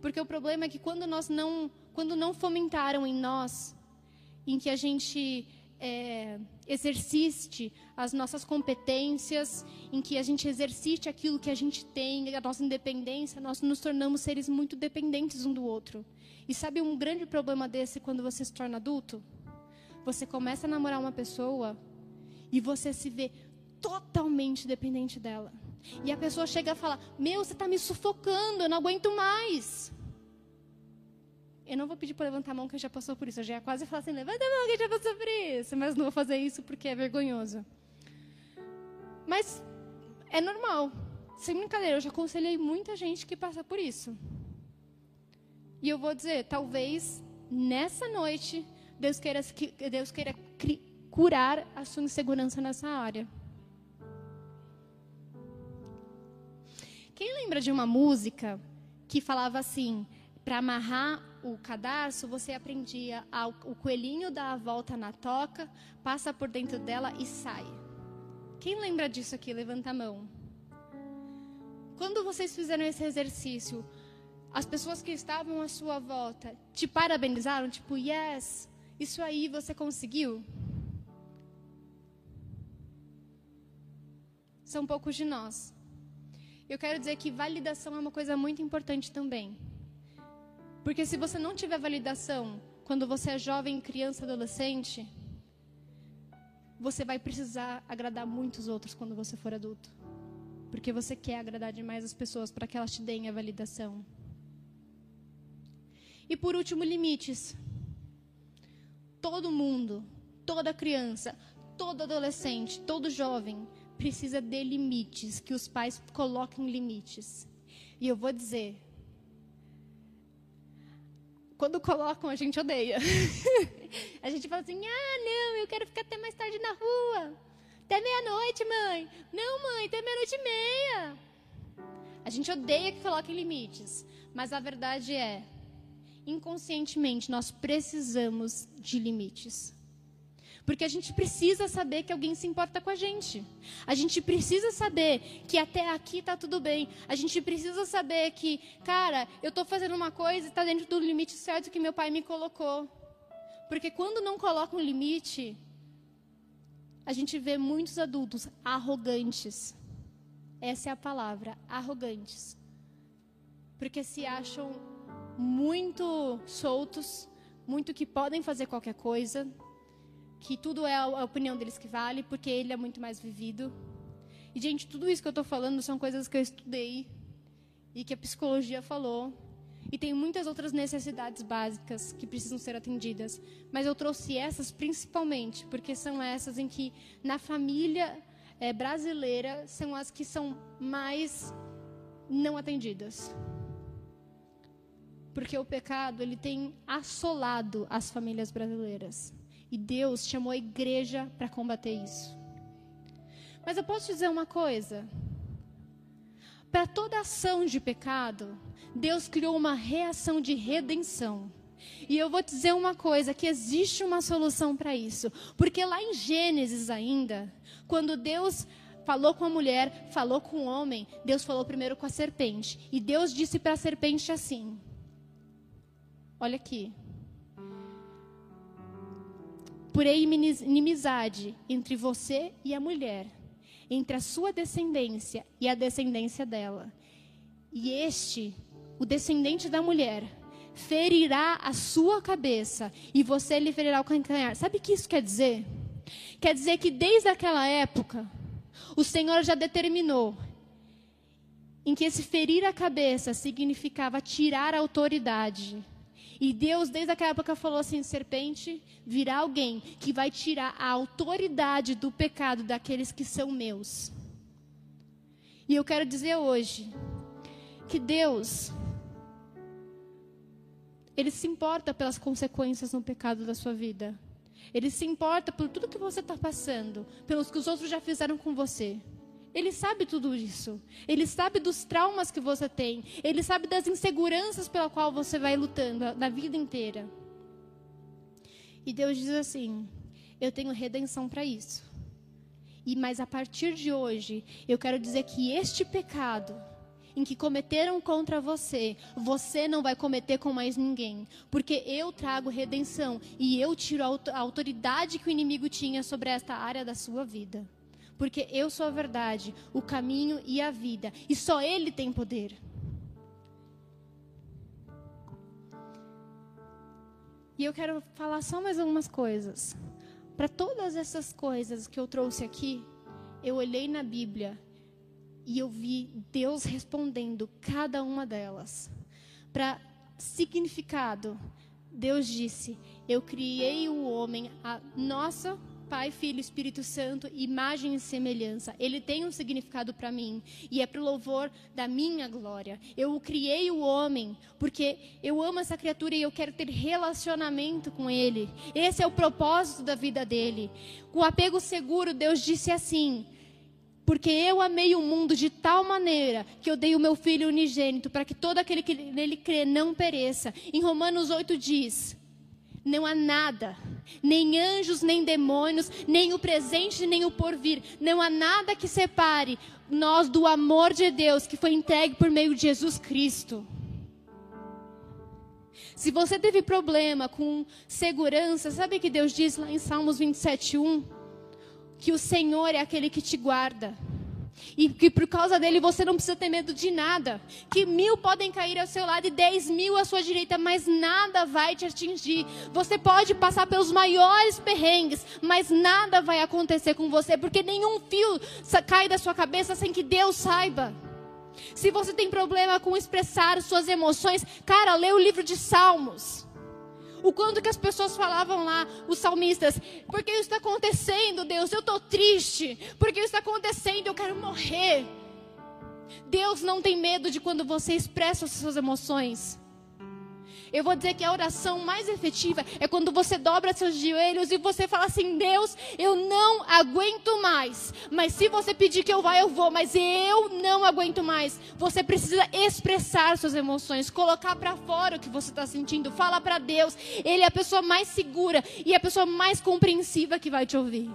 Porque o problema é que quando nós não, quando não fomentaram em nós, em que a gente é, exercite as nossas competências, em que a gente exercite aquilo que a gente tem, a nossa independência, nós nos tornamos seres muito dependentes um do outro. E sabe um grande problema desse quando você se torna adulto? Você começa a namorar uma pessoa e você se vê totalmente dependente dela. E a pessoa chega a falar: Meu, você está me sufocando, eu não aguento mais. Eu não vou pedir para levantar a mão quem já passou por isso. Eu já ia quase falar assim: levanta a mão quem já passou por isso. Mas não vou fazer isso porque é vergonhoso. Mas é normal. Sem brincadeira, eu já aconselhei muita gente que passa por isso. E eu vou dizer: talvez nessa noite Deus queira, Deus queira curar a sua insegurança nessa área. Quem lembra de uma música que falava assim: para amarrar o cadarço, você aprendia ao, o coelhinho dá a volta na toca, passa por dentro dela e sai. Quem lembra disso aqui? Levanta a mão. Quando vocês fizeram esse exercício, as pessoas que estavam à sua volta te parabenizaram, tipo, yes, isso aí você conseguiu? São poucos de nós. Eu quero dizer que validação é uma coisa muito importante também. Porque se você não tiver validação quando você é jovem, criança, adolescente, você vai precisar agradar muitos outros quando você for adulto. Porque você quer agradar demais as pessoas para que elas te deem a validação. E por último, limites. Todo mundo, toda criança, todo adolescente, todo jovem precisa de limites, que os pais coloquem limites. E eu vou dizer, quando colocam, a gente odeia. a gente fala assim: ah, não, eu quero ficar até mais tarde na rua. Até meia-noite, mãe. Não, mãe, até meia-noite e meia. A gente odeia que coloquem limites. Mas a verdade é, inconscientemente, nós precisamos de limites. Porque a gente precisa saber que alguém se importa com a gente. A gente precisa saber que até aqui está tudo bem. A gente precisa saber que, cara, eu estou fazendo uma coisa e está dentro do limite certo que meu pai me colocou. Porque quando não coloca um limite, a gente vê muitos adultos arrogantes. Essa é a palavra, arrogantes. Porque se acham muito soltos, muito que podem fazer qualquer coisa que tudo é a opinião deles que vale, porque ele é muito mais vivido. E, gente, tudo isso que eu estou falando são coisas que eu estudei e que a psicologia falou. E tem muitas outras necessidades básicas que precisam ser atendidas. Mas eu trouxe essas principalmente, porque são essas em que, na família é, brasileira, são as que são mais não atendidas. Porque o pecado, ele tem assolado as famílias brasileiras. E Deus chamou a igreja para combater isso. Mas eu posso dizer uma coisa: para toda ação de pecado, Deus criou uma reação de redenção. E eu vou dizer uma coisa, que existe uma solução para isso. Porque lá em Gênesis ainda, quando Deus falou com a mulher, falou com o homem, Deus falou primeiro com a serpente. E Deus disse para a serpente assim: Olha aqui, Porém, inimizade entre você e a mulher, entre a sua descendência e a descendência dela. E este, o descendente da mulher, ferirá a sua cabeça e você lhe ferirá o calcanhar. Sabe o que isso quer dizer? Quer dizer que desde aquela época, o Senhor já determinou em que esse ferir a cabeça significava tirar a autoridade e Deus, desde aquela época, falou assim: serpente, virá alguém que vai tirar a autoridade do pecado daqueles que são meus. E eu quero dizer hoje que Deus, Ele se importa pelas consequências no pecado da sua vida. Ele se importa por tudo que você está passando, pelos que os outros já fizeram com você. Ele sabe tudo isso. Ele sabe dos traumas que você tem. Ele sabe das inseguranças pela qual você vai lutando na vida inteira. E Deus diz assim: Eu tenho redenção para isso. E mas a partir de hoje, eu quero dizer que este pecado em que cometeram contra você, você não vai cometer com mais ninguém, porque eu trago redenção e eu tiro a autoridade que o inimigo tinha sobre esta área da sua vida porque eu sou a verdade, o caminho e a vida, e só Ele tem poder. E eu quero falar só mais algumas coisas. Para todas essas coisas que eu trouxe aqui, eu olhei na Bíblia e eu vi Deus respondendo cada uma delas. Para significado, Deus disse: Eu criei o homem, a nossa Pai, Filho, Espírito Santo, imagem e semelhança. Ele tem um significado para mim e é para o louvor da minha glória. Eu criei o homem porque eu amo essa criatura e eu quero ter relacionamento com ele. Esse é o propósito da vida dele. Com apego seguro, Deus disse assim: porque eu amei o mundo de tal maneira que eu dei o meu filho unigênito para que todo aquele que nele crê não pereça. Em Romanos 8 diz: não há nada, nem anjos, nem demônios, nem o presente, nem o porvir. Não há nada que separe nós do amor de Deus que foi entregue por meio de Jesus Cristo. Se você teve problema com segurança, sabe que Deus diz lá em Salmos 27:1 que o Senhor é aquele que te guarda. E que por causa dele você não precisa ter medo de nada. Que mil podem cair ao seu lado e dez mil à sua direita, mas nada vai te atingir. Você pode passar pelos maiores perrengues, mas nada vai acontecer com você, porque nenhum fio cai da sua cabeça sem que Deus saiba. Se você tem problema com expressar suas emoções, cara, lê o livro de Salmos. O quanto que as pessoas falavam lá, os salmistas, porque isso está acontecendo, Deus, eu estou triste, porque isso está acontecendo, eu quero morrer. Deus não tem medo de quando você expressa as suas emoções. Eu vou dizer que a oração mais efetiva é quando você dobra seus joelhos e você fala assim: Deus, eu não aguento mais. Mas se você pedir que eu vá, eu vou. Mas eu não aguento mais. Você precisa expressar suas emoções, colocar para fora o que você está sentindo. Fala para Deus. Ele é a pessoa mais segura e a pessoa mais compreensiva que vai te ouvir.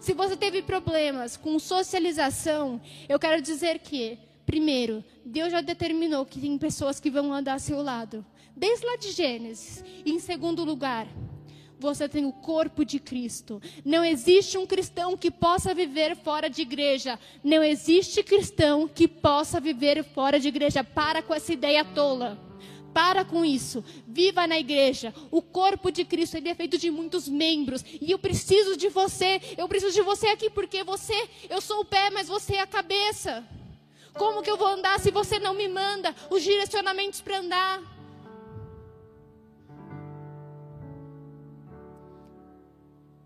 Se você teve problemas com socialização, eu quero dizer que Primeiro, Deus já determinou que tem pessoas que vão andar ao seu lado desde lá de Gênesis. E em segundo lugar, você tem o corpo de Cristo. Não existe um cristão que possa viver fora de igreja. Não existe cristão que possa viver fora de igreja. Para com essa ideia tola. Para com isso. Viva na igreja. O corpo de Cristo é feito de muitos membros. E eu preciso de você. Eu preciso de você aqui porque você, eu sou o pé, mas você é a cabeça. Como que eu vou andar se você não me manda os direcionamentos para andar?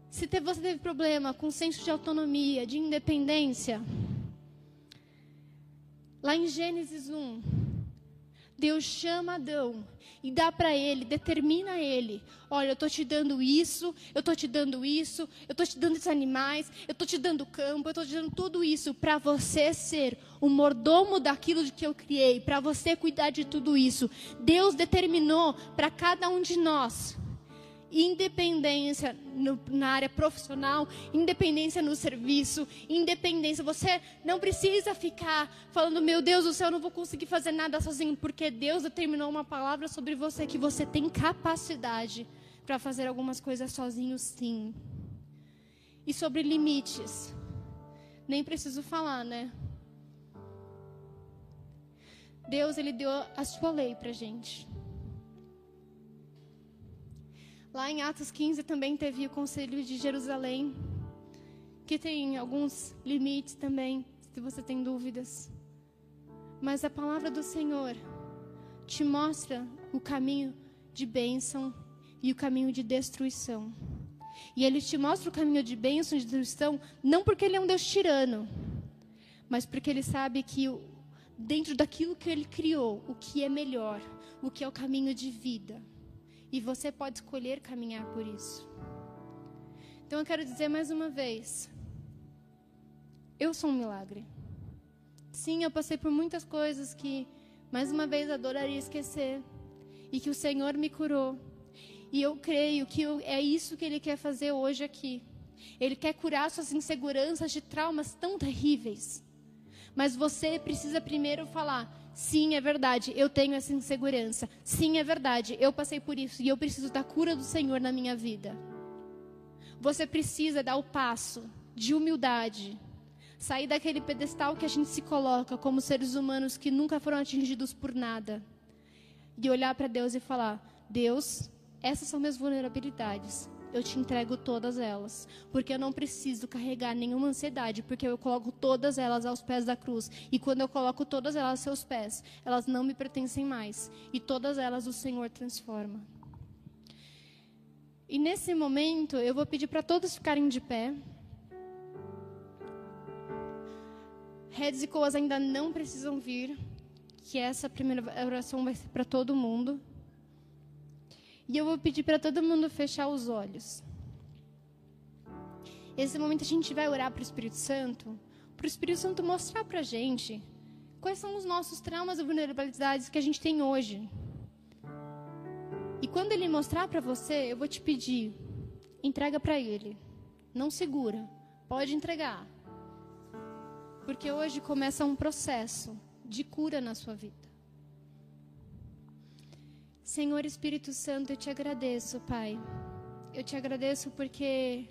Se você teve problema com senso de autonomia, de independência, lá em Gênesis 1, Deus chama Adão e dá para ele, determina ele: olha, eu estou te dando isso, eu estou te dando isso, eu estou te dando esses animais, eu estou te dando campo, eu estou te dando tudo isso para você ser o mordomo daquilo de que eu criei, para você cuidar de tudo isso. Deus determinou para cada um de nós independência no, na área profissional, independência no serviço, independência. Você não precisa ficar falando, meu Deus do céu, eu não vou conseguir fazer nada sozinho, porque Deus determinou uma palavra sobre você que você tem capacidade para fazer algumas coisas sozinho, sim. E sobre limites, nem preciso falar, né? Deus ele deu a sua lei para gente. Lá em Atos 15 também teve o Conselho de Jerusalém, que tem alguns limites também, se você tem dúvidas. Mas a palavra do Senhor te mostra o caminho de bênção e o caminho de destruição. E ele te mostra o caminho de bênção e de destruição, não porque ele é um Deus tirano, mas porque ele sabe que dentro daquilo que ele criou, o que é melhor, o que é o caminho de vida. E você pode escolher caminhar por isso. Então eu quero dizer mais uma vez: eu sou um milagre. Sim, eu passei por muitas coisas que, mais uma vez, adoraria esquecer. E que o Senhor me curou. E eu creio que é isso que Ele quer fazer hoje aqui. Ele quer curar suas inseguranças de traumas tão terríveis. Mas você precisa primeiro falar: Sim, é verdade, eu tenho essa insegurança. Sim, é verdade, eu passei por isso e eu preciso da cura do Senhor na minha vida. Você precisa dar o passo de humildade, sair daquele pedestal que a gente se coloca como seres humanos que nunca foram atingidos por nada e olhar para Deus e falar: Deus, essas são minhas vulnerabilidades eu te entrego todas elas, porque eu não preciso carregar nenhuma ansiedade, porque eu coloco todas elas aos pés da cruz. E quando eu coloco todas elas aos seus pés, elas não me pertencem mais, e todas elas o Senhor transforma. E nesse momento, eu vou pedir para todos ficarem de pé. Redes e coas ainda não precisam vir, que essa primeira oração vai ser para todo mundo. E eu vou pedir para todo mundo fechar os olhos. Esse momento a gente vai orar para o Espírito Santo, para o Espírito Santo mostrar para a gente quais são os nossos traumas e vulnerabilidades que a gente tem hoje. E quando ele mostrar para você, eu vou te pedir, entrega para ele. Não segura, pode entregar. Porque hoje começa um processo de cura na sua vida. Senhor Espírito Santo, eu te agradeço, Pai. Eu te agradeço porque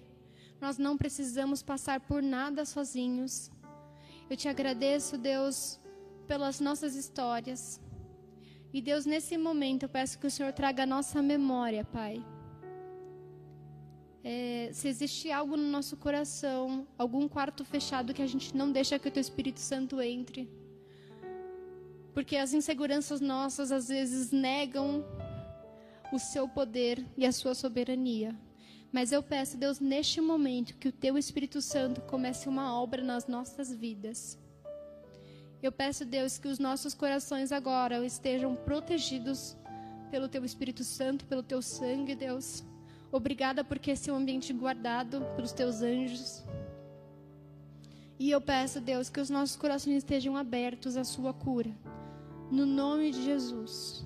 nós não precisamos passar por nada sozinhos. Eu te agradeço, Deus, pelas nossas histórias. E Deus, nesse momento, eu peço que o Senhor traga a nossa memória, Pai. É, se existe algo no nosso coração, algum quarto fechado que a gente não deixa que o Teu Espírito Santo entre, porque as inseguranças nossas às vezes negam o seu poder e a sua soberania. Mas eu peço, Deus, neste momento, que o Teu Espírito Santo comece uma obra nas nossas vidas. Eu peço, Deus, que os nossos corações agora estejam protegidos pelo Teu Espírito Santo, pelo Teu sangue, Deus. Obrigada porque esse é um ambiente guardado pelos Teus anjos. E eu peço, Deus, que os nossos corações estejam abertos à Sua cura. No nome de Jesus.